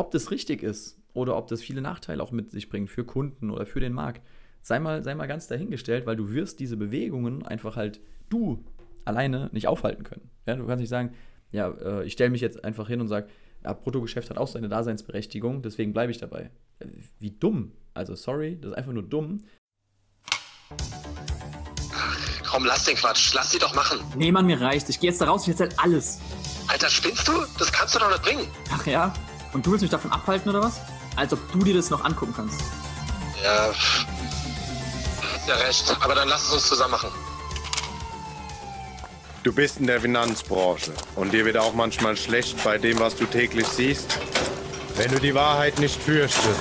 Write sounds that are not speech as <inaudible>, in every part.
ob das richtig ist oder ob das viele Nachteile auch mit sich bringt für Kunden oder für den Markt, sei mal, sei mal ganz dahingestellt, weil du wirst diese Bewegungen einfach halt du alleine nicht aufhalten können. Ja, du kannst nicht sagen, ja, äh, ich stelle mich jetzt einfach hin und sage, ja, Bruttogeschäft hat auch seine Daseinsberechtigung, deswegen bleibe ich dabei. Äh, wie dumm. Also sorry, das ist einfach nur dumm. Komm, lass den Quatsch. Lass sie doch machen. Nee, Mann, mir reicht. Ich gehe jetzt da raus, ich erzähl alles. Alter, spinnst du? Das kannst du doch nicht bringen. Ach ja? Und du willst mich davon abhalten oder was? Als ob du dir das noch angucken kannst. Ja, ja recht. Aber dann lass es uns zusammen machen. Du bist in der Finanzbranche und dir wird auch manchmal schlecht bei dem, was du täglich siehst. Wenn du die Wahrheit nicht fürchtest,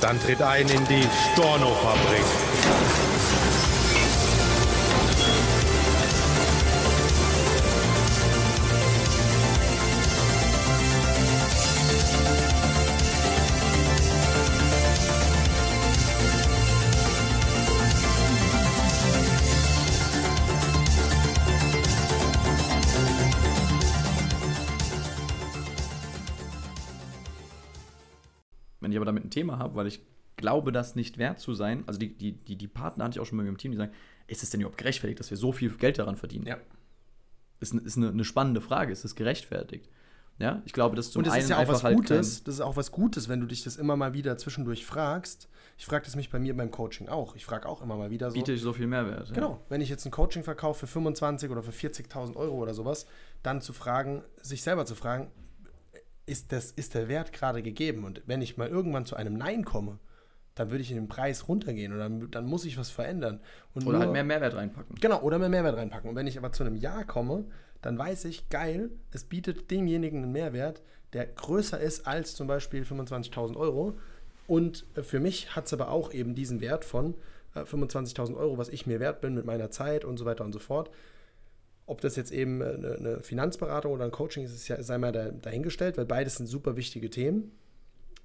dann tritt ein in die Storno-Fabrik. Thema habe, weil ich glaube, das nicht wert zu sein, also die, die, die, die Partner hatte ich auch schon mal mit dem Team, die sagen, ist es denn überhaupt gerechtfertigt, dass wir so viel Geld daran verdienen? Ja. Ist, ist eine, eine spannende Frage, ist es gerechtfertigt? Ja, ich glaube, das zum Und es einen ist ja auch was halt Gutes, das ist auch was Gutes, wenn du dich das immer mal wieder zwischendurch fragst. Ich frage das mich bei mir beim Coaching auch. Ich frage auch immer mal wieder so. biete ich so viel Mehrwert. Ja. Genau, wenn ich jetzt ein Coaching verkaufe für 25 oder für 40.000 Euro oder sowas, dann zu fragen, sich selber zu fragen, ist, das, ist der Wert gerade gegeben? Und wenn ich mal irgendwann zu einem Nein komme, dann würde ich in den Preis runtergehen oder dann, dann muss ich was verändern. Und Oder nur- halt mehr Mehrwert reinpacken. Genau, oder mehr Mehrwert reinpacken. Und wenn ich aber zu einem Ja komme, dann weiß ich, geil, es bietet demjenigen einen Mehrwert, der größer ist als zum Beispiel 25.000 Euro. Und äh, für mich hat es aber auch eben diesen Wert von äh, 25.000 Euro, was ich mir wert bin mit meiner Zeit und so weiter und so fort. Ob das jetzt eben äh, eine, eine Finanzberatung oder ein Coaching ist, ist ja, sei mal da, dahingestellt, weil beides sind super wichtige Themen.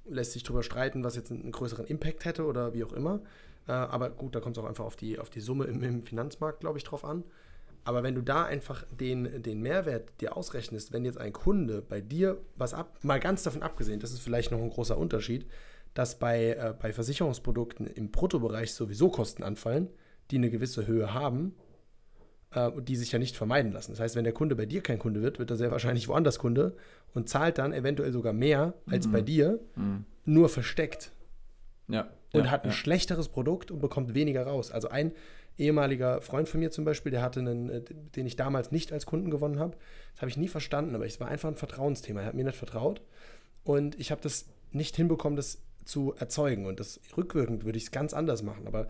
Lässt sich darüber streiten, was jetzt einen, größeren Impact hätte oder wie auch immer. Äh, aber gut, da kommt es auch einfach auf die, auf die Summe im, im Finanzmarkt, glaube ich, drauf an. Aber wenn du da einfach den, den Mehrwert dir ausrechnest, wenn jetzt ein Kunde bei dir was ab, mal ganz davon abgesehen, das ist vielleicht noch ein großer Unterschied, dass bei, äh, bei Versicherungsprodukten im Bruttobereich sowieso Kosten anfallen, die eine gewisse Höhe haben äh, die sich ja nicht vermeiden lassen. Das heißt, wenn der Kunde bei dir kein Kunde wird, wird er sehr wahrscheinlich woanders Kunde und zahlt dann eventuell sogar mehr als bei dir, nur versteckt Ja. und ja, hat ein ja. schlechteres Produkt und bekommt weniger raus. Also ein ehemaliger Freund von mir zum Beispiel, der hatte einen, äh, den ich damals nicht als Kunden gewonnen habe. Das habe ich nie verstanden, aber es war einfach ein Vertrauensthema. Er hat mir nicht vertraut und ich habe das nicht hinbekommen, das zu erzeugen. Und das rückwirkend würde ich es ganz anders machen. Aber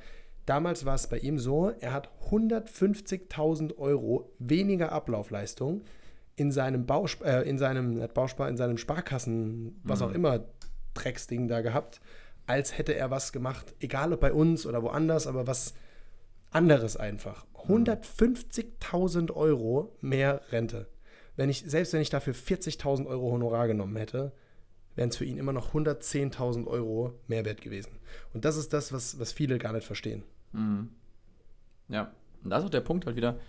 damals war es bei ihm so, er hat 150.000 Euro weniger Ablaufleistung in seinem Bausp äh, in seinem nicht Bauspar, in seinem Sparkassen, was auch immer Drecksding da gehabt, als hätte er was gemacht, egal ob bei uns oder woanders, aber was anderes einfach. 150.000 Euro mehr Rente. Wenn ich, selbst wenn ich dafür 40.000 Euro Honorar genommen hätte, wären es für ihn immer noch 110.000 Euro Mehrwert gewesen. Und das ist das, was, was viele gar nicht verstehen. Ja, und da ist auch der Punkt halt wieder,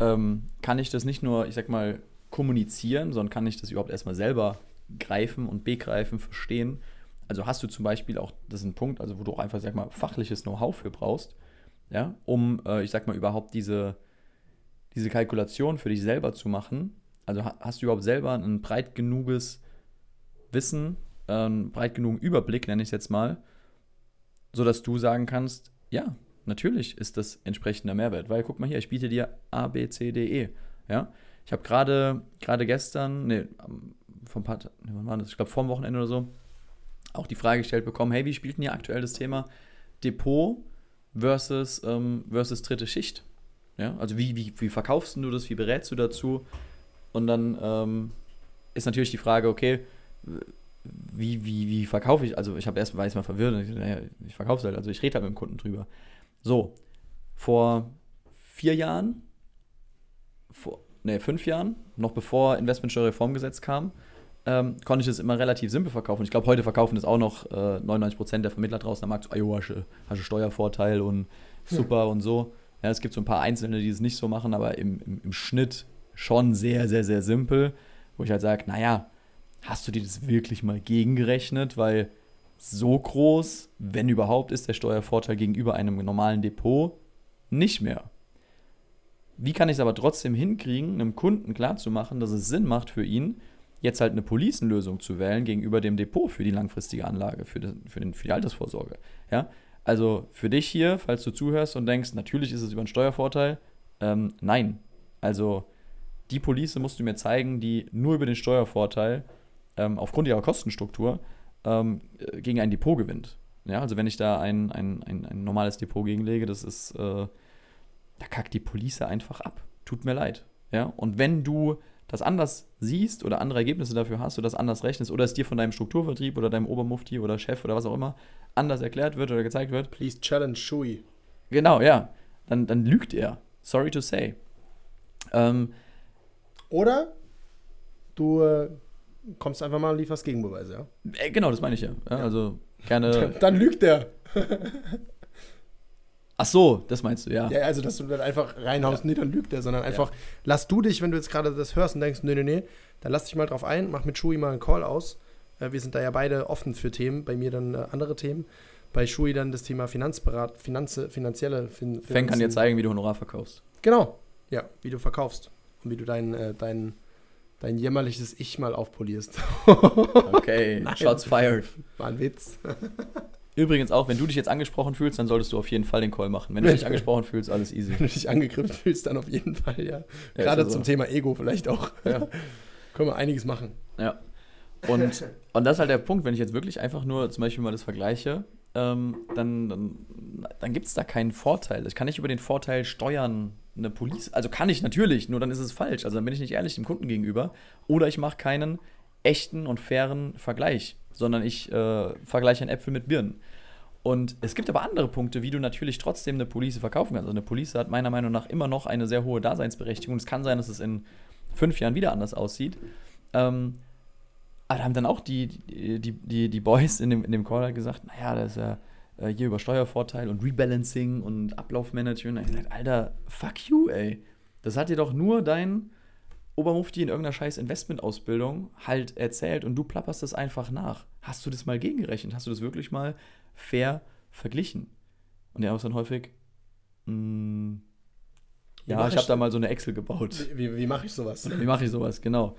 ähm, kann ich das nicht nur, ich sag mal, kommunizieren, sondern kann ich das überhaupt erstmal selber greifen und begreifen, verstehen. Also hast du zum Beispiel auch, das ist ein Punkt, also wo du auch einfach, sag mal, fachliches Know-how für brauchst, ja, um, äh, ich sag mal, überhaupt diese, diese Kalkulation für dich selber zu machen. Also ha- hast du überhaupt selber ein breit genuges Wissen, äh, einen breit genugen Überblick, nenne ich es jetzt mal, sodass du sagen kannst, ja, natürlich ist das entsprechender Mehrwert, weil guck mal hier, ich biete dir A, B, C, D, E. Ja, ich habe gerade gerade gestern, nee, vom paar, Ta- nee, wann war das? Ich glaube vor dem Wochenende oder so, auch die Frage gestellt bekommen, hey, wie spielt denn hier aktuell das Thema Depot versus, ähm, versus dritte Schicht? Ja, also wie, wie, wie verkaufst du das, wie berätst du dazu? Und dann ähm, ist natürlich die Frage, okay, wie, wie, wie verkaufe ich, also ich habe erst war jetzt mal verwirrt, ich, naja, ich verkaufe es halt, also ich rede halt mit dem Kunden drüber. So, vor vier Jahren, vor, nee, fünf Jahren, noch bevor Investmentsteuerreformgesetz kam, ähm, konnte ich das immer relativ simpel verkaufen. Ich glaube, heute verkaufen das auch noch äh, 99% der Vermittler draußen am Markt. So, "Ah, hast hast du Steuervorteil und super und so. Ja, es gibt so ein paar Einzelne, die es nicht so machen, aber im, im, im Schnitt schon sehr, sehr, sehr simpel, wo ich halt sage, naja, hast du dir das wirklich mal gegengerechnet? Weil so groß, wenn überhaupt, ist der Steuervorteil gegenüber einem normalen Depot nicht mehr. Wie kann ich es aber trotzdem hinkriegen, einem Kunden klarzumachen, dass es Sinn macht für ihn, jetzt halt eine Policenlösung zu wählen gegenüber dem Depot für die langfristige Anlage, für, den, für, den, für die Altersvorsorge. Ja? Also für dich hier, falls du zuhörst und denkst, natürlich ist es über einen Steuervorteil, ähm, nein. Also die Police musst du mir zeigen, die nur über den Steuervorteil ähm, aufgrund ihrer Kostenstruktur ähm, äh, gegen ein Depot gewinnt. Ja, also wenn ich da ein, ein, ein, ein normales Depot gegenlege, das ist, äh, da kackt die Police einfach ab. Tut mir leid. Ja, und wenn du das anders siehst oder andere Ergebnisse dafür hast oder das anders rechnest oder es dir von deinem Strukturvertrieb oder deinem Obermufti oder Chef oder was auch immer anders erklärt wird oder gezeigt wird, Please challenge Shui. genau, ja, dann, dann lügt er. Sorry to say. Ähm, Oder du äh, kommst einfach mal und lieferst Gegenbeweise, ja? äh, genau, das meine ich ja. ja also gerne. <laughs> Dann lügt der. <laughs> Ach so, das meinst du, ja. Ja, also, dass du dann einfach reinhaust, nee, dann lügt der, sondern einfach, lass du dich, wenn du jetzt gerade das hörst und denkst, nee, nee, nee, dann lass dich mal drauf ein, mach mit Shui mal einen Call aus. Äh, wir sind da ja beide offen für Themen, bei mir dann äh, andere Themen. Bei Shui dann das Thema Finanzberat, Finanze, finanzielle fin Feng kann dir zeigen, wie du Honorar verkaufst. Genau, ja, wie du verkaufst und wie du dein, äh, dein, dein jämmerliches Ich mal aufpolierst. Okay, <laughs> Nein. Shots fired. War ein Witz. Übrigens auch, wenn du dich jetzt angesprochen fühlst, dann solltest du auf jeden Fall den Call machen. Wenn du dich angesprochen fühlst, alles easy. Wenn du dich angegriffen <laughs> fühlst, dann auf jeden Fall, ja. Ja, Gerade also- zum Thema Ego vielleicht auch. Ja. <laughs> Können wir einiges machen. Ja. Und, und das ist halt der Punkt, wenn ich jetzt wirklich einfach nur zum Beispiel mal das vergleiche, ähm, dann, dann, dann gibt es da keinen Vorteil. Ich kann nicht über den Vorteil steuern, eine Police. Also kann ich natürlich, nur dann ist es falsch. Also dann bin ich nicht ehrlich dem Kunden gegenüber. Oder ich mache keinen echten und fairen Vergleich, sondern ich äh, vergleiche einen Äpfel mit Birnen. Und es gibt aber andere Punkte, wie du natürlich trotzdem eine Police verkaufen kannst. Also eine Police hat meiner Meinung nach immer noch eine sehr hohe Daseinsberechtigung. Es kann sein, dass es in fünf Jahren wieder anders aussieht. Ähm, aber da haben dann auch die, die, die, die, Boys in dem, in dem Call halt gesagt, naja, das ist ja äh, hier über Steuervorteil und Rebalancing und Ablaufmanagement. Da ich gesagt, Alter, fuck you, ey. Das hat dir doch nur dein Obermufti in irgendeiner scheiß Investmentausbildung halt erzählt und du plapperst das einfach nach. Hast du das mal gegengerechnet? Hast du das wirklich mal fair verglichen? Und der auch dann häufig, mm, Wie ja, ich habe da mal so eine Excel gebaut. Wie, wie, wie mache ich sowas? Wie mache ich sowas, genau.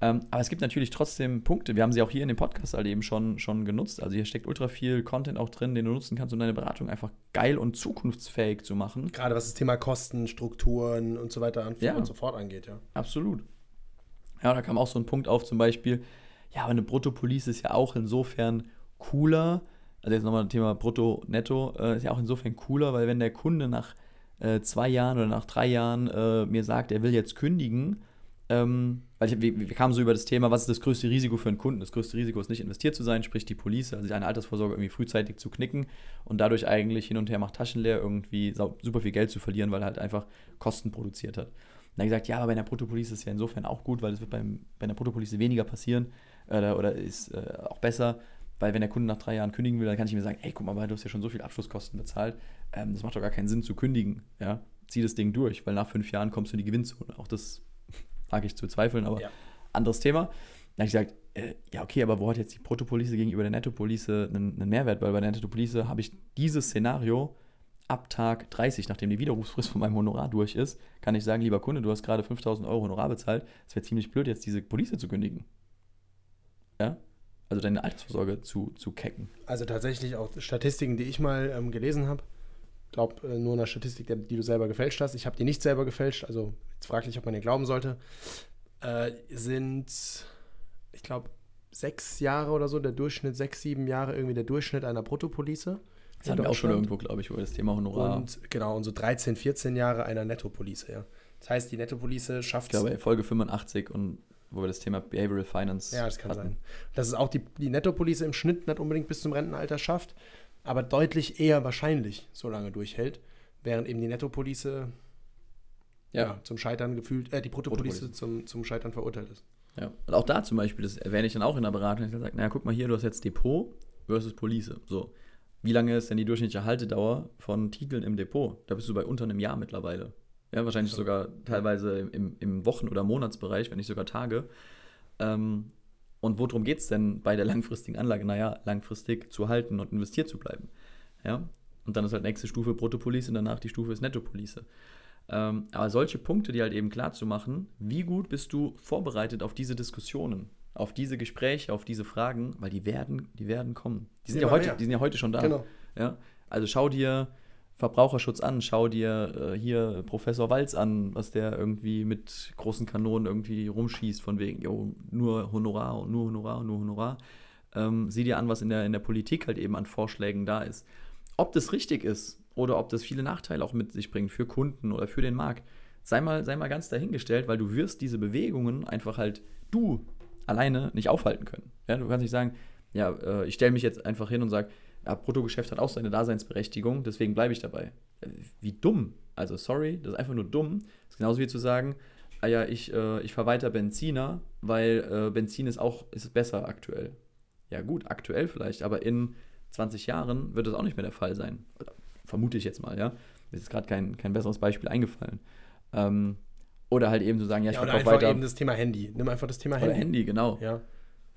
Ähm, aber es gibt natürlich trotzdem Punkte. Wir haben sie auch hier in dem Podcast halt eben schon, schon genutzt. Also hier steckt ultra viel Content auch drin, den du nutzen kannst, um deine Beratung einfach geil und zukunftsfähig zu machen. Gerade was das Thema Kosten, Strukturen und so weiter Ja. und so fort angeht, ja. Absolut. Ja, da kam auch so ein Punkt auf, zum Beispiel, ja, aber eine Bruttopolice ist ja auch insofern cooler. Also jetzt nochmal das Thema Brutto, Netto, äh, ist ja auch insofern cooler, weil wenn der Kunde nach äh, zwei Jahren oder nach drei Jahren äh, mir sagt, er will jetzt kündigen, ähm, weil ich, wir, wir kamen so über das Thema, was ist das größte Risiko für einen Kunden? Das größte Risiko ist nicht investiert zu sein, sprich die Police, also eine Altersvorsorge irgendwie frühzeitig zu knicken und dadurch eigentlich hin und her macht Taschen leer, irgendwie super viel Geld zu verlieren, weil er halt einfach Kosten produziert hat. Und dann gesagt, ja, aber bei einer Bruttopolice ist es ja insofern auch gut, weil es wird beim, bei einer Bruttopolice weniger passieren äh, oder ist äh, auch besser, weil wenn der Kunde nach drei Jahren kündigen will, dann kann ich mir sagen, ey, guck mal, du hast ja schon so viel Abschlusskosten bezahlt, ähm, das macht doch gar keinen Sinn zu kündigen, ja, zieh das Ding durch, weil nach fünf Jahren kommst du in die Gewinnzone. Auch das wage ich zu bezweifeln, aber Ja. anderes Thema. Dann habe ich gesagt, äh, ja, okay, aber wo hat jetzt die Bruttopolice gegenüber der Nettopolice einen, einen Mehrwert? Weil bei der Nettopolice habe ich dieses Szenario ab Tag 30, nachdem die Widerrufsfrist von meinem Honorar durch ist, kann ich sagen, lieber Kunde, du hast gerade 5000 Euro Honorar bezahlt, es wäre ziemlich blöd, jetzt diese Police zu kündigen. Ja? Also deine Altersvorsorge zu, zu kecken. Also tatsächlich auch Statistiken, die ich mal ähm, gelesen habe. Glaub äh, nur eine Statistik, die, du selber gefälscht hast. Ich habe die nicht selber gefälscht, also jetzt fraglich, ob man dir glauben sollte. Äh, sind, ich glaube, sechs Jahre oder so, der Durchschnitt, sechs, sieben Jahre irgendwie der Durchschnitt einer Bruttopolice. Das hatten wir auch schon irgendwo, glaube ich, über das Thema Honorar. Und genau, und so 13, 14 Jahre einer Nettopolice, ja. Das heißt, die Nettopolice schafft ich glaube, Folge 85 und wo wir das Thema Behavioral Finance Ja, das kann hatten. sein. Dass es auch die, die Nettopolice im Schnitt nicht unbedingt bis zum Rentenalter schafft, aber deutlich eher wahrscheinlich so lange durchhält, während eben die Nettopolice ja. Ja. zum Scheitern gefühlt, äh, die Bruttopolice Bruttopolice. zum, zum Scheitern verurteilt ist. Ja. Und auch da zum Beispiel, das erwähne ich dann auch in der Beratung, ich sage, naja, guck mal hier, du hast jetzt Depot versus Police. So, wie lange ist denn die durchschnittliche Haltedauer von Titeln im Depot? Da bist du bei unter einem Jahr mittlerweile. Ja, wahrscheinlich sogar teilweise im, im Wochen- oder Monatsbereich, wenn nicht sogar Tage. Ähm, Und worum geht es denn bei der langfristigen Anlage? Naja, langfristig zu halten und investiert zu bleiben. Ja? Und dann ist halt nächste Stufe Bruttopolice und danach die Stufe ist Nettopolice. Ähm, aber solche Punkte, die halt eben klar zu machen, wie gut bist du vorbereitet auf diese Diskussionen, auf diese Gespräche, auf diese Fragen, weil die werden, die werden kommen. Die sind, ja heute, mehr. die sind ja heute schon da. Genau. Ja? Also schau dir Verbraucherschutz an, schau dir äh, hier Professor Walz an, was der irgendwie mit großen Kanonen irgendwie rumschießt, von wegen, jo, nur Honorar und nur Honorar und nur Honorar. Ähm, sieh dir an, was in der, in der Politik halt eben an Vorschlägen da ist. Ob das richtig ist oder ob das viele Nachteile auch mit sich bringt für Kunden oder für den Markt, sei mal, sei mal ganz dahingestellt, weil du wirst diese Bewegungen einfach halt du alleine nicht aufhalten können. Ja, du kannst nicht sagen, ja, äh, ich stelle mich jetzt einfach hin und sage, ja, Bruttogeschäft hat auch seine Daseinsberechtigung, deswegen bleibe ich dabei. Äh, Wie dumm. Also sorry, das ist einfach nur dumm. Das ist genauso wie zu sagen, ah ja, ich, äh, ich fahre weiter Benziner, weil äh, Benzin ist auch ist besser aktuell. Ja gut, aktuell vielleicht, aber in 20 Jahren wird das auch nicht mehr der Fall sein. Oder vermute ich jetzt mal, ja. Mir ist gerade kein, kein besseres Beispiel eingefallen. Ähm, oder halt eben zu sagen, ja, ich Ja, oder verkaufe einfach weiter. eben das Thema Handy. Nimm einfach das Thema oder Handy. Handy, genau. Ja.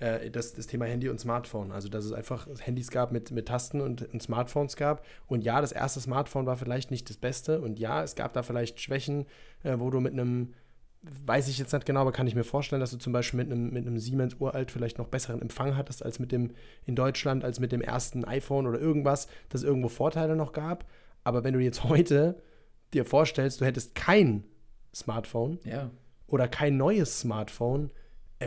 Äh, Das, das Thema Handy und Smartphone. Also, dass es einfach Handys gab mit, mit Tasten und, und Smartphones gab. Und ja, das erste Smartphone war vielleicht nicht das Beste. Und ja, es gab da vielleicht Schwächen, äh, wo du mit einem, weiß ich jetzt nicht genau, aber kann ich mir vorstellen, dass du zum Beispiel mit einem, mit einem Siemens uralt vielleicht noch besseren Empfang hattest als mit dem in Deutschland, als mit dem ersten iPhone oder irgendwas, dass es irgendwo Vorteile noch gab. Aber wenn du jetzt heute dir vorstellst, du hättest kein Smartphone, Ja. oder kein neues Smartphone,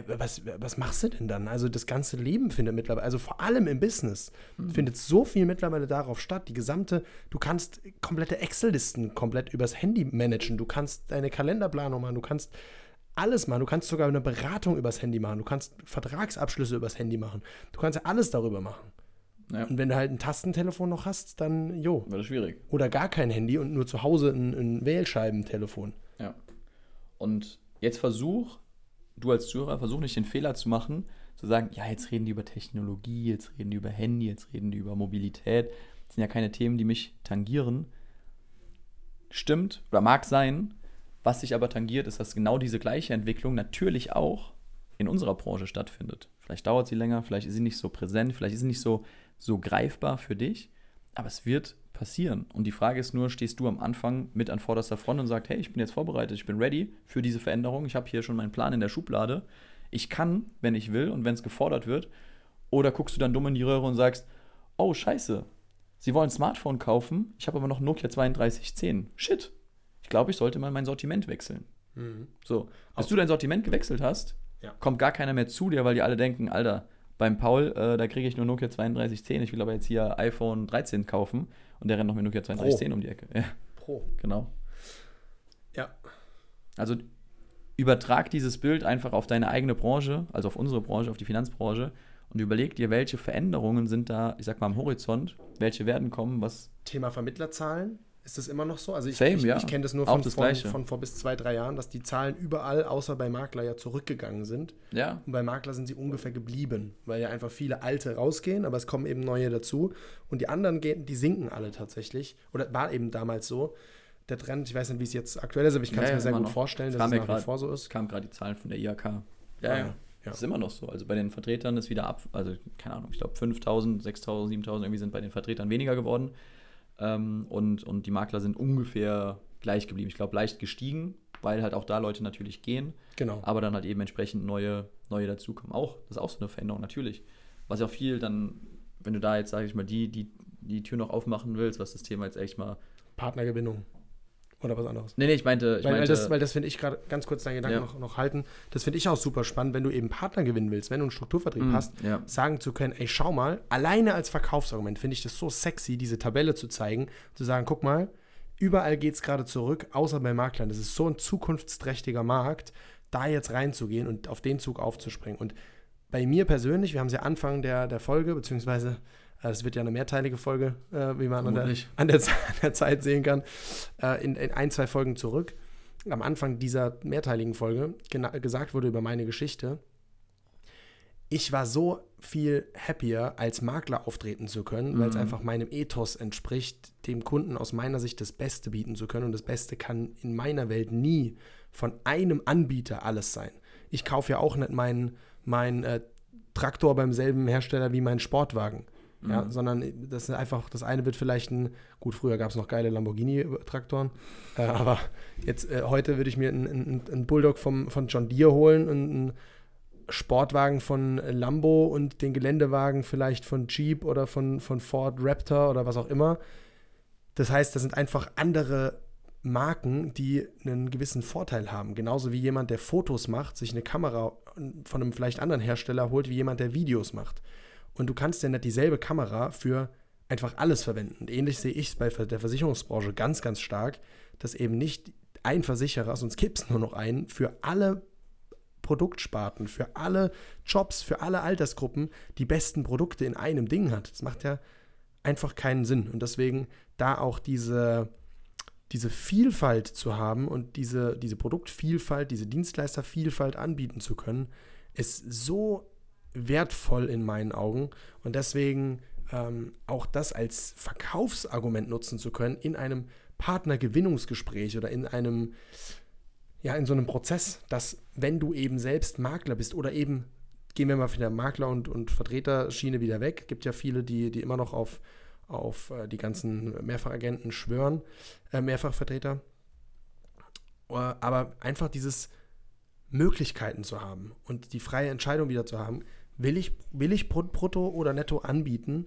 was, was machst du denn dann? Also das ganze Leben findet mittlerweile, also vor allem im Business, findet so viel mittlerweile darauf statt. Die gesamte, du kannst komplette Excel-Listen komplett übers Handy managen, du kannst deine Kalenderplanung machen, du kannst alles machen, du kannst sogar eine Beratung übers Handy machen, du kannst Vertragsabschlüsse übers Handy machen, du kannst ja alles darüber machen. Ja. Und wenn du halt ein Tastentelefon noch hast, dann jo. Wird das schwierig. Oder gar kein Handy und nur zu Hause ein, ein Wählscheibentelefon. Ja. Und jetzt versuch, du als Zuhörer, versuch nicht den Fehler zu machen, zu sagen, ja, jetzt reden die über Technologie, jetzt reden die über Handy, jetzt reden die über Mobilität. Das sind ja keine Themen, die mich tangieren. Stimmt oder mag sein. Was sich aber tangiert, ist, dass genau diese gleiche Entwicklung natürlich auch in unserer Branche stattfindet. Vielleicht dauert sie länger, vielleicht ist sie nicht so präsent, vielleicht ist sie nicht so, so greifbar für dich, aber es wird passieren. Und die Frage ist nur, stehst du am Anfang mit an vorderster Front und sagst, hey, ich bin jetzt vorbereitet, ich bin ready für diese Veränderung, ich habe hier schon meinen Plan in der Schublade, ich kann, wenn ich will und wenn es gefordert wird, oder guckst du dann dumm in die Röhre und sagst, oh scheiße, sie wollen ein Smartphone kaufen, ich habe aber noch Nokia 3210. Shit, ich glaube, ich sollte mal mein Sortiment wechseln. So, bis du dein Sortiment gewechselt hast, Ja. kommt gar keiner mehr zu dir, weil die alle denken, Alter, beim Paul, äh, da kriege ich nur Nokia 3210, ich will aber jetzt hier iPhone 13 kaufen und der rennt noch mit Nokia 3210 um die Ecke. Ja, Pro. genau. Ja. Also übertrag dieses Bild einfach auf deine eigene Branche, also auf unsere Branche, auf die Finanzbranche und überleg dir, welche Veränderungen sind da, ich sag mal, am Horizont, welche werden kommen, was Thema Vermittlerzahlen. Ist das immer noch so? Also ich, Same, ich, ja. ich kenne das nur von, das von, von vor bis zwei, drei Jahren, dass die Zahlen überall, außer bei Makler, ja zurückgegangen sind. ja, Und bei Makler sind sie ungefähr geblieben, weil ja einfach viele alte rausgehen, aber es kommen eben neue dazu. Und die anderen gehen, die sinken alle tatsächlich. Oder war eben damals so. Der Trend, ich weiß nicht, wie es jetzt aktuell ist, aber ich kann es ja, mir sehr gut noch. vorstellen, dass es nach grad- wie vor so ist. kamen gerade die Zahlen von der IHK. Ah, Ja, ja. ja. Das ist immer noch so. Also bei den Vertretern ist wieder ab, also keine Ahnung, ich glaube 5000, 6000, 7000 irgendwie sind bei den Vertretern weniger geworden. Ähm, und, und die Makler sind ungefähr gleich geblieben. Ich glaube leicht gestiegen, weil halt auch da Leute natürlich gehen, Genau. aber dann halt eben entsprechend neue, neue dazukommen. Auch, das ist auch so eine Veränderung, natürlich. Was ja auch viel dann, wenn du da jetzt, sage ich mal, die, die, die Tür noch aufmachen willst, was das Thema jetzt echt mal. Partnergewinnung. Oder was anderes. Nee, nee, ich meinte, ich Weil, weil meinte das, weil das finde ich gerade, ganz kurz deinen Gedanken Ja. noch, noch halten, das finde ich auch super spannend, wenn du eben Partner gewinnen willst, wenn du einen Strukturvertrieb Mm, hast, ja. sagen zu können, ey, schau mal, alleine als Verkaufsargument finde ich das so sexy, diese Tabelle zu zeigen, zu sagen, guck mal, überall geht es gerade zurück, außer bei Maklern. Das ist so ein zukunftsträchtiger Markt, da jetzt reinzugehen und auf den Zug aufzuspringen. Und bei mir persönlich, wir haben es ja Anfang der, der Folge, beziehungsweise äh, es wird ja eine mehrteilige Folge, äh, wie man an der, an, der, <laughs> an der Zeit sehen kann, äh, in, in ein, zwei Folgen zurück. Am Anfang dieser mehrteiligen Folge gesagt wurde über meine Geschichte. Ich war so viel happier, als Makler auftreten zu können, weil es einfach meinem Ethos entspricht, dem Kunden aus meiner Sicht das Beste bieten zu können. Und das Beste kann in meiner Welt nie von einem Anbieter alles sein. Ich kaufe ja auch nicht mein, mein äh, Traktor beim selben Hersteller wie mein Sportwagen. Ja, Mhm. sondern das ist einfach, das eine wird vielleicht ein, gut, früher gab es noch geile Lamborghini-Traktoren, äh, aber jetzt, äh, heute würde ich mir einen, einen Bulldog vom, von John Deere holen und einen Sportwagen von Lambo und den Geländewagen vielleicht von Jeep oder von, von Ford Raptor oder was auch immer. Das heißt, das sind einfach andere Marken, die einen gewissen Vorteil haben. Genauso wie jemand, der Fotos macht, sich eine Kamera von einem vielleicht anderen Hersteller holt, wie jemand, der Videos macht. Und du kannst ja nicht dieselbe Kamera für einfach alles verwenden. Und ähnlich sehe ich es bei der Versicherungsbranche ganz, ganz stark, dass eben nicht ein Versicherer, sonst gibt es nur noch einen, für alle Produktsparten, für alle Jobs, für alle Altersgruppen die besten Produkte in einem Ding hat. Das macht ja einfach keinen Sinn. Und deswegen da auch diese, diese Vielfalt zu haben und diese, diese Produktvielfalt, diese Dienstleistervielfalt anbieten zu können, ist so wertvoll in meinen Augen. Und deswegen ähm, auch das als Verkaufsargument nutzen zu können in einem Partnergewinnungsgespräch oder in einem, ja, in so einem Prozess, dass wenn du eben selbst Makler bist oder eben, gehen wir mal von der Makler- und, und Vertreterschiene wieder weg, gibt ja viele, die, die immer noch auf, auf äh, die ganzen Mehrfachagenten schwören, äh, Mehrfachvertreter. Äh, aber einfach dieses Möglichkeiten zu haben und die freie Entscheidung wieder zu haben, will ich, will ich Brut- brutto oder netto anbieten,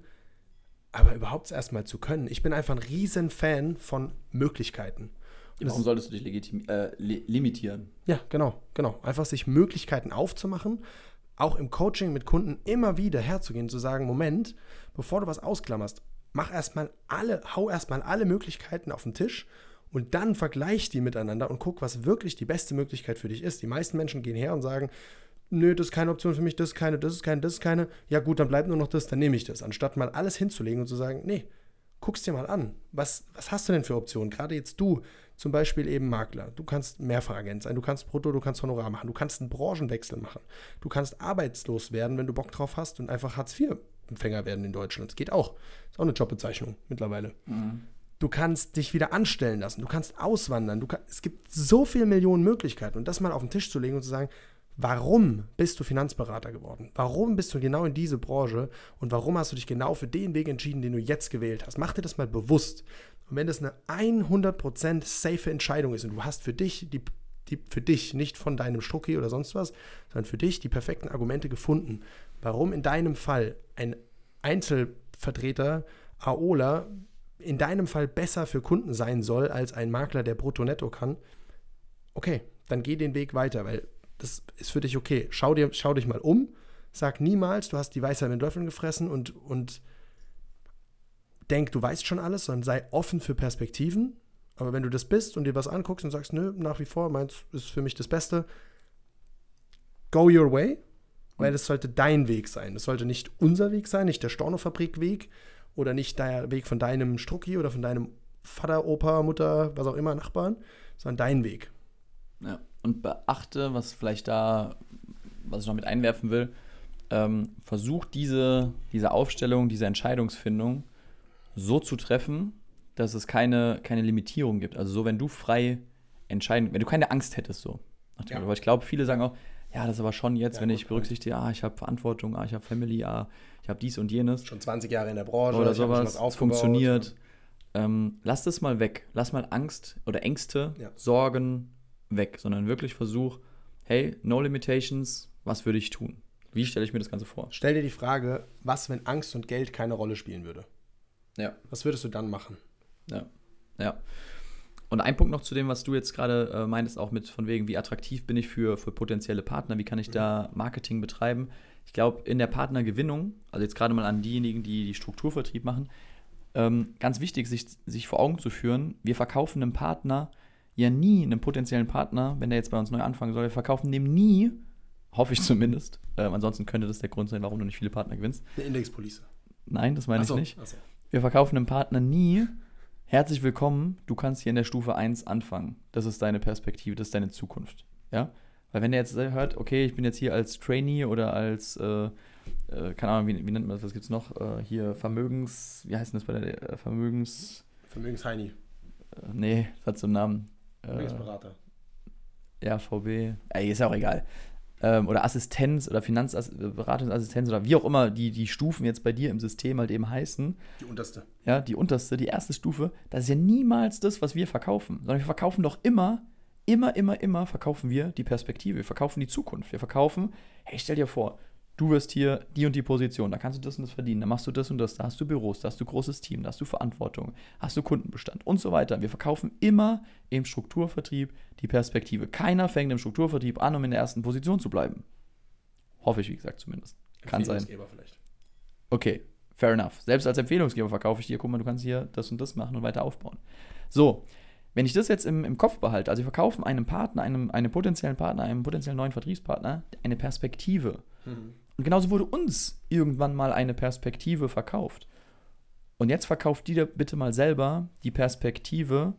aber überhaupt erstmal zu können. Ich bin einfach ein riesen Fan von Möglichkeiten. Und Warum solltest du dich legitim äh, li limitieren? ja, genau, genau. Einfach sich Möglichkeiten aufzumachen, auch im Coaching mit Kunden immer wieder herzugehen, zu sagen, Moment, bevor du was ausklammerst, mach erstmal alle, hau erstmal alle Möglichkeiten auf den Tisch und dann vergleich die miteinander und guck, was wirklich die beste Möglichkeit für dich ist. Die meisten Menschen gehen her und sagen, nö, das ist keine Option für mich, das ist keine, das ist keine, das ist keine. Ja gut, dann bleibt nur noch das, dann nehme ich das. Anstatt mal alles hinzulegen und zu sagen, nee, guck's dir mal an. Was, was hast du denn für Optionen? Gerade jetzt du, zum Beispiel eben Makler. Du kannst Mehrfachagent sein, du kannst Brutto, du kannst Honorar machen, du kannst einen Branchenwechsel machen. Du kannst arbeitslos werden, wenn du Bock drauf hast und einfach Hartz-IV-Empfänger werden in Deutschland. Das geht auch. Ist auch eine Jobbezeichnung mittlerweile. Du kannst dich wieder anstellen lassen, du kannst auswandern. Du kann, es gibt so viele Millionen Möglichkeiten. Und das mal auf den Tisch zu legen und zu sagen, warum bist du Finanzberater geworden? Warum bist du genau in diese Branche? Und warum hast du dich genau für den Weg entschieden, den du jetzt gewählt hast? Mach dir das mal bewusst. Und wenn das eine 100% safe Entscheidung ist und du hast für dich die, die für dich, nicht von deinem Strucki oder sonst was, sondern für dich die perfekten Argumente gefunden, warum in deinem Fall ein Einzelvertreter, AOLA, in deinem Fall besser für Kunden sein soll als ein Makler, der brutto-netto kann, okay, dann geh den Weg weiter, weil das ist für dich okay. Schau, dir, schau dich mal um, sag niemals, du hast die Weisheit mit Löffeln gefressen und, und denk, du weißt schon alles, sondern sei offen für Perspektiven. Aber wenn du das bist und dir was anguckst und sagst, nö, nach wie vor, meins ist für mich das Beste, go your way, weil das sollte dein Weg sein. Das sollte nicht unser Weg sein, nicht der Stornofabrik-Weg oder nicht der Weg von deinem Strucki oder von deinem Vater, Opa, Mutter, was auch immer, Nachbarn, sondern dein Weg. Ja. Und beachte, was vielleicht da, was ich noch mit einwerfen will, ähm, versuch diese, diese Aufstellung, diese Entscheidungsfindung so zu treffen, dass es keine, keine Limitierung gibt. Also so, wenn du frei entscheiden, wenn du keine Angst hättest, so. Ja. Weil ich glaube, viele sagen auch, ja, das ist aber schon jetzt, Ja, wenn ich berücksichtige, ah, ich habe Verantwortung, ah, ich habe Family, ah, ich habe dies und jenes Schon 20 Jahre in der Branche, oder sowas, was es funktioniert. Ähm, lass das mal weg. Lass mal Angst oder Ängste, Ja. Sorgen weg, sondern wirklich versuch, hey, no limitations, was würde ich tun? Wie stelle ich mir das Ganze vor? Stell dir die Frage, was, wenn Angst und Geld keine Rolle spielen würde? Ja. Was würdest du dann machen? Ja. Ja. Und ein Punkt noch zu dem, was du jetzt gerade äh, meintest, auch mit von wegen, wie attraktiv bin ich für, für potenzielle Partner, wie kann ich da Marketing betreiben? Ich glaube, in der Partnergewinnung, also jetzt gerade mal an diejenigen, die die Strukturvertrieb machen, ähm, ganz wichtig, sich, sich vor Augen zu führen, wir verkaufen einem Partner ja nie, einem potenziellen Partner, wenn der jetzt bei uns neu anfangen soll, wir verkaufen dem nie, hoffe ich zumindest, ähm, ansonsten könnte das der Grund sein, warum du nicht viele Partner gewinnst. Eine Indexpolice. Nein, das meine so, ich nicht. so. Wir verkaufen einem Partner nie, herzlich willkommen, du kannst hier in der Stufe 1 anfangen. Das ist deine Perspektive, das ist deine Zukunft. Ja? Weil wenn der jetzt hört, okay, ich bin jetzt hier als Trainee oder als, äh, äh, keine Ahnung, wie, wie nennt man das, was gibt es noch? Äh, hier Vermögens, wie heißt denn das bei der äh, Vermögens, Vermögensheini, äh, nee, das hat so einen Namen. Äh, Vermögensberater. ja, VB, ey, ist ja auch egal. ähm, oder Assistenz oder Finanzberatungsassistenz oder wie auch immer die, die Stufen jetzt bei dir im System halt eben heißen, Die unterste. ja, die unterste, die erste Stufe, das ist ja niemals das, was wir verkaufen, sondern wir verkaufen doch immer, immer, immer, immer verkaufen wir die Perspektive, wir verkaufen die Zukunft, wir verkaufen, hey, stell dir vor, du wirst hier die und die Position, da kannst du das und das verdienen, da machst du das und das, da hast du Büros, da hast du großes Team, da hast du Verantwortung, hast du Kundenbestand und so weiter. Wir verkaufen immer im Strukturvertrieb die Perspektive. Keiner fängt im Strukturvertrieb an, um in der ersten Position zu bleiben. Hoffe ich, wie gesagt, zumindest. Kann sein. Empfehlungsgeber vielleicht. Okay, fair enough. Selbst als Empfehlungsgeber verkaufe ich dir, guck mal, du kannst hier das und das machen und weiter aufbauen. So, wenn ich das jetzt im, im Kopf behalte, also wir verkaufen einem Partner, einem, einem potenziellen Partner, einem potenziellen neuen Vertriebspartner eine Perspektive. Und genauso wurde uns irgendwann mal eine Perspektive verkauft. Und jetzt verkauft dir bitte mal selber die Perspektive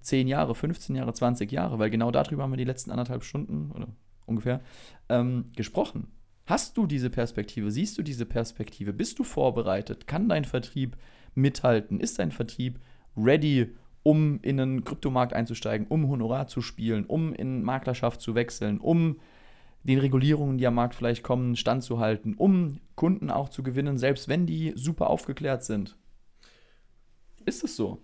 10 Jahre, 15 Jahre, 20 Jahre, weil genau darüber haben wir die letzten anderthalb Stunden oder ungefähr ähm, gesprochen. Hast du diese Perspektive? Siehst du diese Perspektive? Bist du vorbereitet? Kann dein Vertrieb mithalten? Ist dein Vertrieb ready, um in einen Kryptomarkt einzusteigen, um Honorar zu spielen, um in Maklerschaft zu wechseln, um den Regulierungen, die am Markt vielleicht kommen, standzuhalten, um Kunden auch zu gewinnen, selbst wenn die super aufgeklärt sind? Ist es so?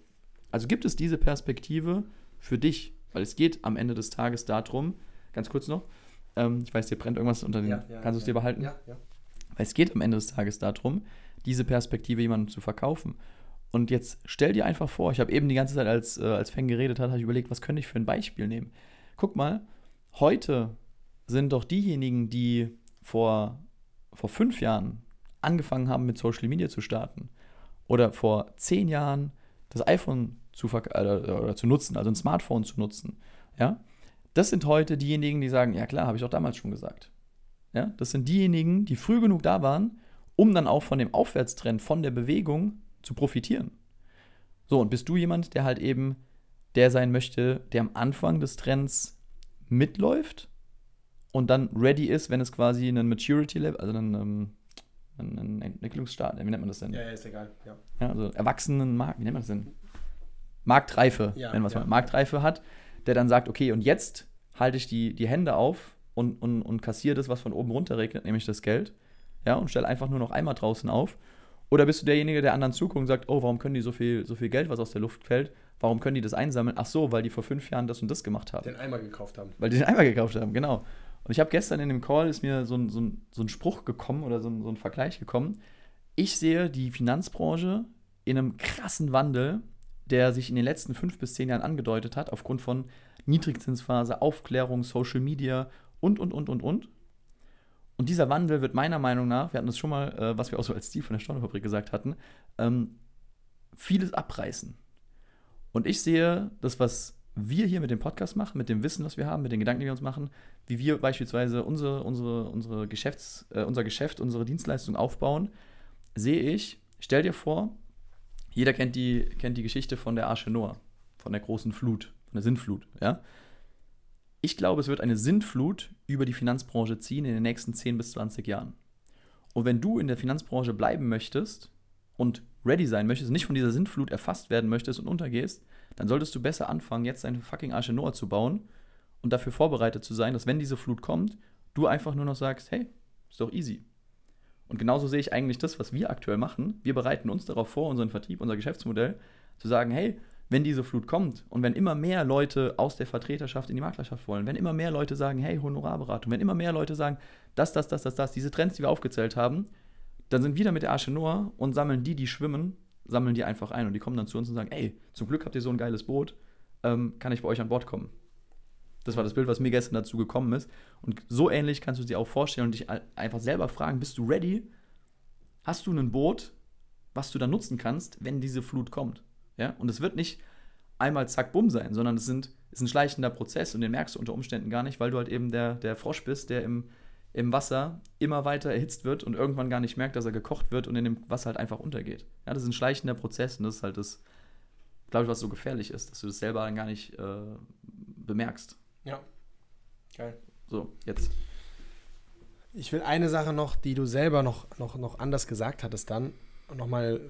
Also gibt es diese Perspektive für dich? Weil es geht am Ende des Tages darum, ganz kurz noch, ähm, ich weiß, dir brennt irgendwas unter den, kannst du es dir behalten? Ja, ja. Weil es geht am Ende des Tages darum, diese Perspektive jemandem zu verkaufen. Und jetzt stell dir einfach vor, ich habe eben die ganze Zeit, als, äh, als Feng geredet hat, habe ich überlegt, was könnte ich für ein Beispiel nehmen? Guck mal, heute sind doch diejenigen, die vor, vor fünf Jahren angefangen haben, mit Social Media zu starten oder vor zehn Jahren das iPhone zu, äh, zu nutzen, also ein Smartphone zu nutzen, ja, das sind heute diejenigen, die sagen, ja klar, habe ich auch damals schon gesagt. Ja, das sind diejenigen, die früh genug da waren, um dann auch von dem Aufwärtstrend, von der Bewegung zu profitieren. So, und bist du jemand, der halt eben der sein möchte, der am Anfang des Trends mitläuft und dann ready ist, wenn es quasi einen Maturity-Level, also einen, ähm, einen Entwicklungsstart, wie nennt man das denn? Ja, ja, ist egal. Ja. Ja, also erwachsenen Markt, wie nennt man das denn? Marktreife, Ja, nennen wir es ja. mal. Marktreife hat, der dann sagt, okay, und jetzt halte ich die, die Hände auf und, und, und kassiere das, was von oben runter regnet, nämlich das Geld. Ja, und stelle einfach nur noch einmal draußen auf. Oder bist du derjenige, der anderen zuguckt und sagt, oh, warum können die so viel, so viel Geld, was aus der Luft fällt, warum können die das einsammeln? Ach so, weil die vor fünf Jahren das und das gemacht haben. Den Eimer gekauft haben. Weil die den Eimer gekauft haben, genau. Und ich habe gestern in dem Call ist mir so ein, so ein, so ein Spruch gekommen oder so ein, so ein Vergleich gekommen. Ich sehe die Finanzbranche in einem krassen Wandel, der sich in den letzten fünf bis zehn Jahren angedeutet hat, aufgrund von Niedrigzinsphase, Aufklärung, Social Media und, und, und, und, und. Und dieser Wandel wird meiner Meinung nach, wir hatten das schon mal, äh, was wir auch so als Ziel von der Steuerfabrik gesagt hatten, ähm, vieles abreißen. Und ich sehe das, was wir hier mit dem Podcast machen, mit dem Wissen, was wir haben, mit den Gedanken, die wir uns machen, wie wir beispielsweise unsere, unsere, unsere Geschäfts-, äh, unser Geschäft, unsere Dienstleistung aufbauen, sehe ich, stell dir vor, jeder kennt die, kennt die Geschichte von der Arche Noah, von der großen Flut, von der Sintflut, ja. Ich glaube, es wird eine Sintflut über die Finanzbranche ziehen in den nächsten 10 bis 20 Jahren. Und wenn du in der Finanzbranche bleiben möchtest und ready sein möchtest, nicht von dieser Sintflut erfasst werden möchtest und untergehst, dann solltest du besser anfangen, jetzt deine fucking Arche Noah zu bauen und dafür vorbereitet zu sein, dass wenn diese Flut kommt, du einfach nur noch sagst, hey, ist doch easy. Und genauso sehe ich eigentlich das, was wir aktuell machen. Wir bereiten uns darauf vor, unseren Vertrieb, unser Geschäftsmodell, zu sagen, hey, wenn diese Flut kommt und wenn immer mehr Leute aus der Vertreterschaft in die Maklerschaft wollen, wenn immer mehr Leute sagen, hey, Honorarberatung, wenn immer mehr Leute sagen, das, das, das, das, das, diese Trends, die wir aufgezählt haben, dann sind wir da mit der Arche Noah und sammeln die, die schwimmen, sammeln die einfach ein und die kommen dann zu uns und sagen, ey, zum Glück habt ihr so ein geiles Boot, ähm, kann ich bei euch an Bord kommen. Das war das Bild, was mir gestern dazu gekommen ist. Und so ähnlich kannst du dir auch vorstellen und dich einfach selber fragen, bist du ready? Hast du ein Boot, was du dann nutzen kannst, wenn diese Flut kommt? Ja? Und es wird nicht einmal zack, bumm sein, sondern es sind, ist ein schleichender Prozess und den merkst du unter Umständen gar nicht, weil du halt eben der, der Frosch bist, der im, im Wasser immer weiter erhitzt wird und irgendwann gar nicht merkt, dass er gekocht wird und in dem Wasser halt einfach untergeht. Ja, das ist ein schleichender Prozess und das ist halt das, glaube ich, was so gefährlich ist, dass du das selber dann gar nicht äh, bemerkst. Ja. Geil. So, jetzt. Ich will eine Sache noch, die du selber noch, noch, noch anders gesagt hattest, dann nochmal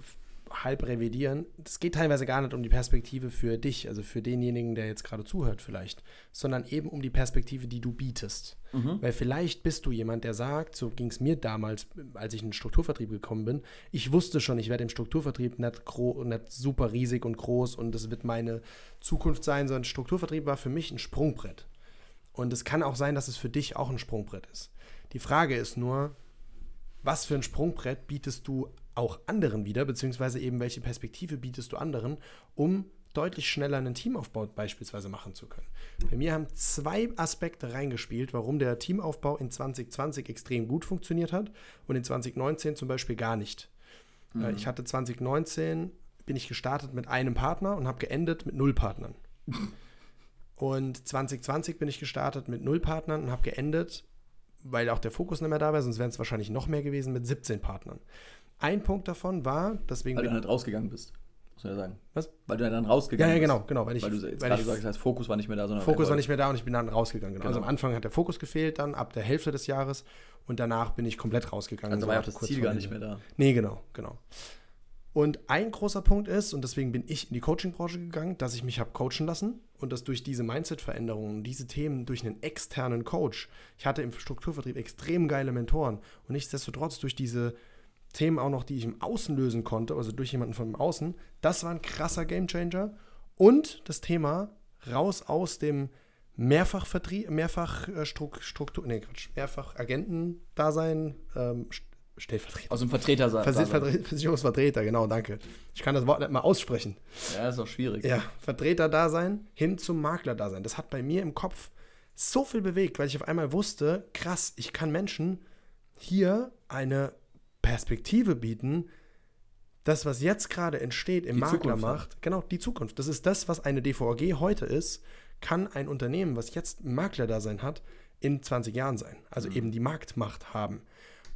halb revidieren. Es geht teilweise gar nicht um die Perspektive für dich, also für denjenigen, der jetzt gerade zuhört vielleicht, sondern eben um die Perspektive, die du bietest. Weil vielleicht bist du jemand, der sagt, so ging es mir damals, als ich in den Strukturvertrieb gekommen bin, ich wusste schon, ich werde im Strukturvertrieb nicht, nicht super riesig und groß und das wird meine Zukunft sein, sondern Strukturvertrieb war für mich ein Sprungbrett. Und es kann auch sein, dass es für dich auch ein Sprungbrett ist. Die Frage ist nur, was für ein Sprungbrett bietest du auch anderen wieder, beziehungsweise eben welche Perspektive bietest du anderen, um deutlich schneller einen Teamaufbau beispielsweise machen zu können. Bei mir haben zwei Aspekte reingespielt, warum der Teamaufbau in 2020 extrem gut funktioniert hat und in 2019 zum Beispiel gar nicht. Äh, Ich hatte 2019, bin ich gestartet mit einem Partner und habe geendet mit null Partnern. Und 2020 bin ich gestartet mit null Partnern und habe geendet, weil auch der Fokus nicht mehr da war, sonst wären es wahrscheinlich noch mehr gewesen, mit 17 Partnern. Ein Punkt davon war, deswegen Weil du halt rausgegangen bist. Muss man ja sagen. Was? Weil du dann Ja, rausgegangen ja, bist. genau, genau. Weil ich, Weil du jetzt weil gerade ich, sagst, das Fokus war nicht mehr da, sondern Fokus war nicht mehr da und ich bin dann rausgegangen. Genau. Also am Genau. Anfang hat der Fokus gefehlt, dann ab der Hälfte des Jahres und danach bin ich komplett rausgegangen. Also so war ja auch das kurz Ziel gar nicht mehr da. Nee, genau, genau. Und ein großer Punkt ist, und deswegen bin ich in die Coaching-Branche gegangen, dass ich mich habe coachen lassen und dass durch diese Mindset-Veränderungen, diese Themen durch einen externen Coach, ich hatte im Strukturvertrieb extrem geile Mentoren und nichtsdestotrotz durch diese Themen auch noch, die ich im Außen lösen konnte, also durch jemanden von Außen, das war ein krasser Gamechanger. Und das Thema raus aus dem Mehrfachvertrieb, Mehrfach äh, Struk- Struktur, nee, Quatsch, Mehrfach-Agenten-Dasein, ähm, St- Stellvertreter. Aus dem Vertreter sein. Versi- Vertre- Versicherungsvertreter, genau, danke. Ich kann das Wort nicht mal aussprechen. Ja, ist auch schwierig. Ja, Vertreter-Dasein hin zum Makler-Dasein. Das hat bei mir im Kopf so viel bewegt, weil ich auf einmal wusste, krass, ich kann Menschen hier eine Perspektive bieten, das, was jetzt gerade entsteht im Die Zukunft Maklermarkt, genau, die Zukunft. Das ist das, was eine DVAG heute ist, kann ein Unternehmen, was jetzt ein Maklerdasein hat, in 20 Jahren sein. Also eben die Marktmacht haben.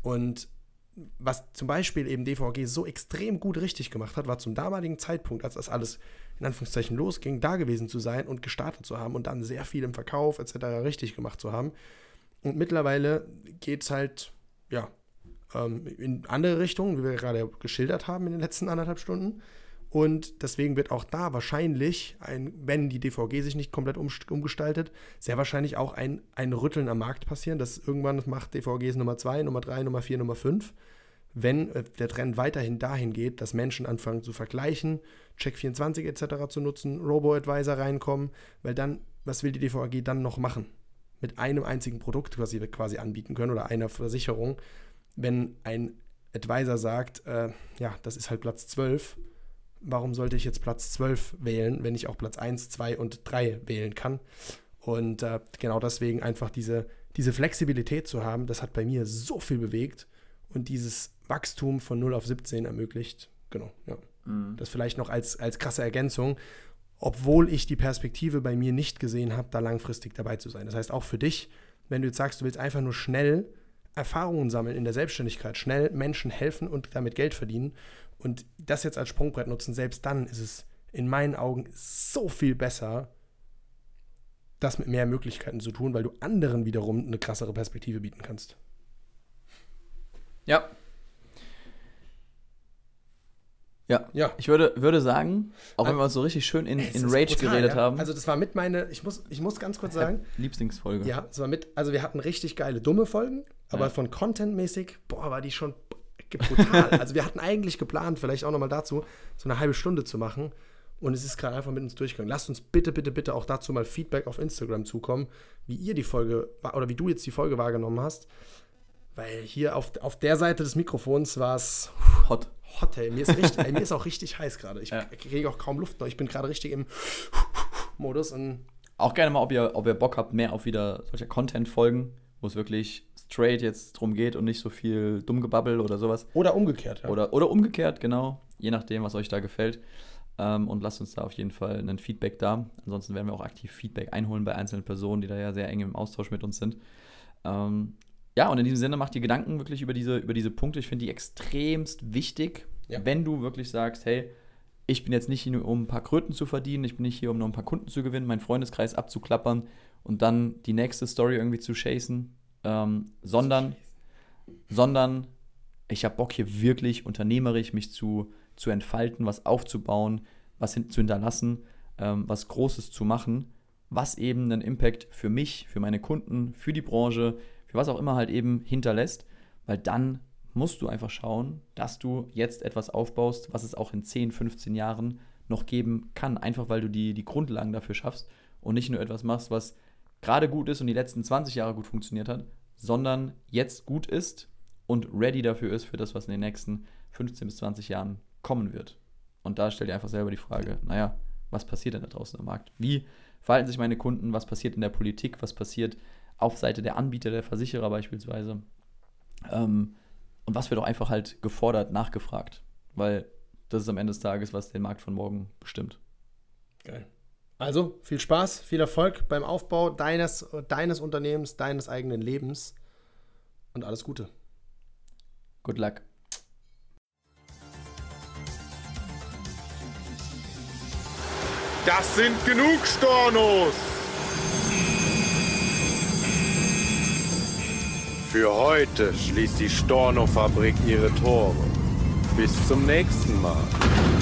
Und was zum Beispiel eben DVG so extrem gut richtig gemacht hat, war zum damaligen Zeitpunkt, als das alles in Anführungszeichen losging, da gewesen zu sein und gestartet zu haben und dann sehr viel im Verkauf etc. richtig gemacht zu haben. Und mittlerweile geht es halt, ja, ähm, in andere Richtungen, wie wir gerade geschildert haben in den letzten anderthalb Stunden. Und deswegen wird auch da wahrscheinlich, ein, wenn die DVG sich nicht komplett umst- umgestaltet, sehr wahrscheinlich auch ein, ein Rütteln am Markt passieren. Das irgendwann macht DVGs Nummer 2, Nummer 3, Nummer 4, Nummer 5. Wenn äh, der Trend weiterhin dahin geht, dass Menschen anfangen zu vergleichen, Check24 etc. zu nutzen, Robo-Advisor reinkommen, weil dann, was will die DVG dann noch machen? Mit einem einzigen Produkt, was sie quasi anbieten können oder einer Versicherung, wenn ein Advisor sagt, äh, ja, das ist halt Platz 12, warum sollte ich jetzt Platz 12 wählen, wenn ich auch Platz 1, 2 und 3 wählen kann? Und äh, genau deswegen einfach diese, diese Flexibilität zu haben, das hat bei mir so viel bewegt und dieses Wachstum von 0 auf 17 ermöglicht. Genau, ja. Das vielleicht noch als, als krasse Ergänzung, obwohl ich die Perspektive bei mir nicht gesehen habe, da langfristig dabei zu sein. Das heißt, auch für dich, wenn du jetzt sagst, du willst einfach nur schnell Erfahrungen sammeln in der Selbstständigkeit, schnell Menschen helfen und damit Geld verdienen und das jetzt als Sprungbrett nutzen, selbst dann ist es in meinen Augen so viel besser, das mit mehr Möglichkeiten zu tun, weil du anderen wiederum eine krassere Perspektive bieten kannst. Ja. Ja. Ja. Ich würde, würde sagen, auch wenn Ah, wir uns so richtig schön in, in Rage brutal, geredet ja? haben. Also das war mit meine, ich muss, ich muss ganz kurz sagen, Lieblingsfolge. ja, es war mit, also wir hatten richtig geile dumme Folgen, aber Ja. von Content-mäßig, boah, war die schon brutal. <laughs> also wir hatten eigentlich geplant, vielleicht auch nochmal dazu, so eine halbe Stunde zu machen und es ist gerade einfach mit uns durchgegangen. Lasst uns bitte, bitte, bitte auch dazu mal Feedback auf Instagram zukommen, wie ihr die Folge, oder wie du jetzt die Folge wahrgenommen hast, weil hier auf, auf der Seite des Mikrofons war es Hot. hot, ey. Mir ist, richtig, ey, mir ist auch richtig heiß gerade. Ich Ja. kriege auch kaum Luft noch. Ich bin gerade richtig im <laughs> Modus und Auch gerne mal, ob ihr, ob ihr Bock habt, mehr auf wieder solche Content-Folgen, wo es wirklich straight jetzt drum geht und nicht so viel Dummgebabbel oder sowas. oder umgekehrt. Ja. Oder, oder umgekehrt, genau. Je nachdem, was euch da gefällt. Ähm, und lasst uns da auf jeden Fall ein Feedback da. Ansonsten werden wir auch aktiv Feedback einholen bei einzelnen Personen, die da ja sehr eng im Austausch mit uns sind. Ähm, ja, und in diesem Sinne macht dir Gedanken wirklich über diese, über diese Punkte. Ich finde die extremst wichtig, Ja. wenn du wirklich sagst, hey, ich bin jetzt nicht hier, um ein paar Kröten zu verdienen, ich bin nicht hier, um nur ein paar Kunden zu gewinnen, meinen Freundeskreis abzuklappern und dann die nächste Story irgendwie zu chasen, ähm, sondern, sondern ich habe Bock hier wirklich unternehmerisch mich zu, zu entfalten, was aufzubauen, was hin, zu hinterlassen, ähm, was Großes zu machen, was eben einen Impact für mich, für meine Kunden, für die Branche, für was auch immer halt eben hinterlässt, weil dann musst du einfach schauen, dass du jetzt etwas aufbaust, was es auch in 10, 15 Jahren noch geben kann, einfach weil du die, die Grundlagen dafür schaffst und nicht nur etwas machst, was gerade gut ist und die letzten 20 Jahre gut funktioniert hat, sondern jetzt gut ist und ready dafür ist, für das, was in den nächsten 15 bis 20 Jahren kommen wird. Und da stell dir einfach selber die Frage, naja, was passiert denn da draußen am Markt? Wie verhalten sich meine Kunden? Was passiert in der Politik? Was passiert auf Seite der Anbieter, der Versicherer beispielsweise? Ähm, und was wird auch einfach halt gefordert, nachgefragt? Weil das ist am Ende des Tages, was den Markt von morgen bestimmt. Geil. Also viel Spaß, viel Erfolg beim Aufbau deines, deines Unternehmens, deines eigenen Lebens und alles Gute. Good luck. Das sind genug Stornos! Für heute schließt die Storno-Fabrik ihre Tore. Bis zum nächsten Mal.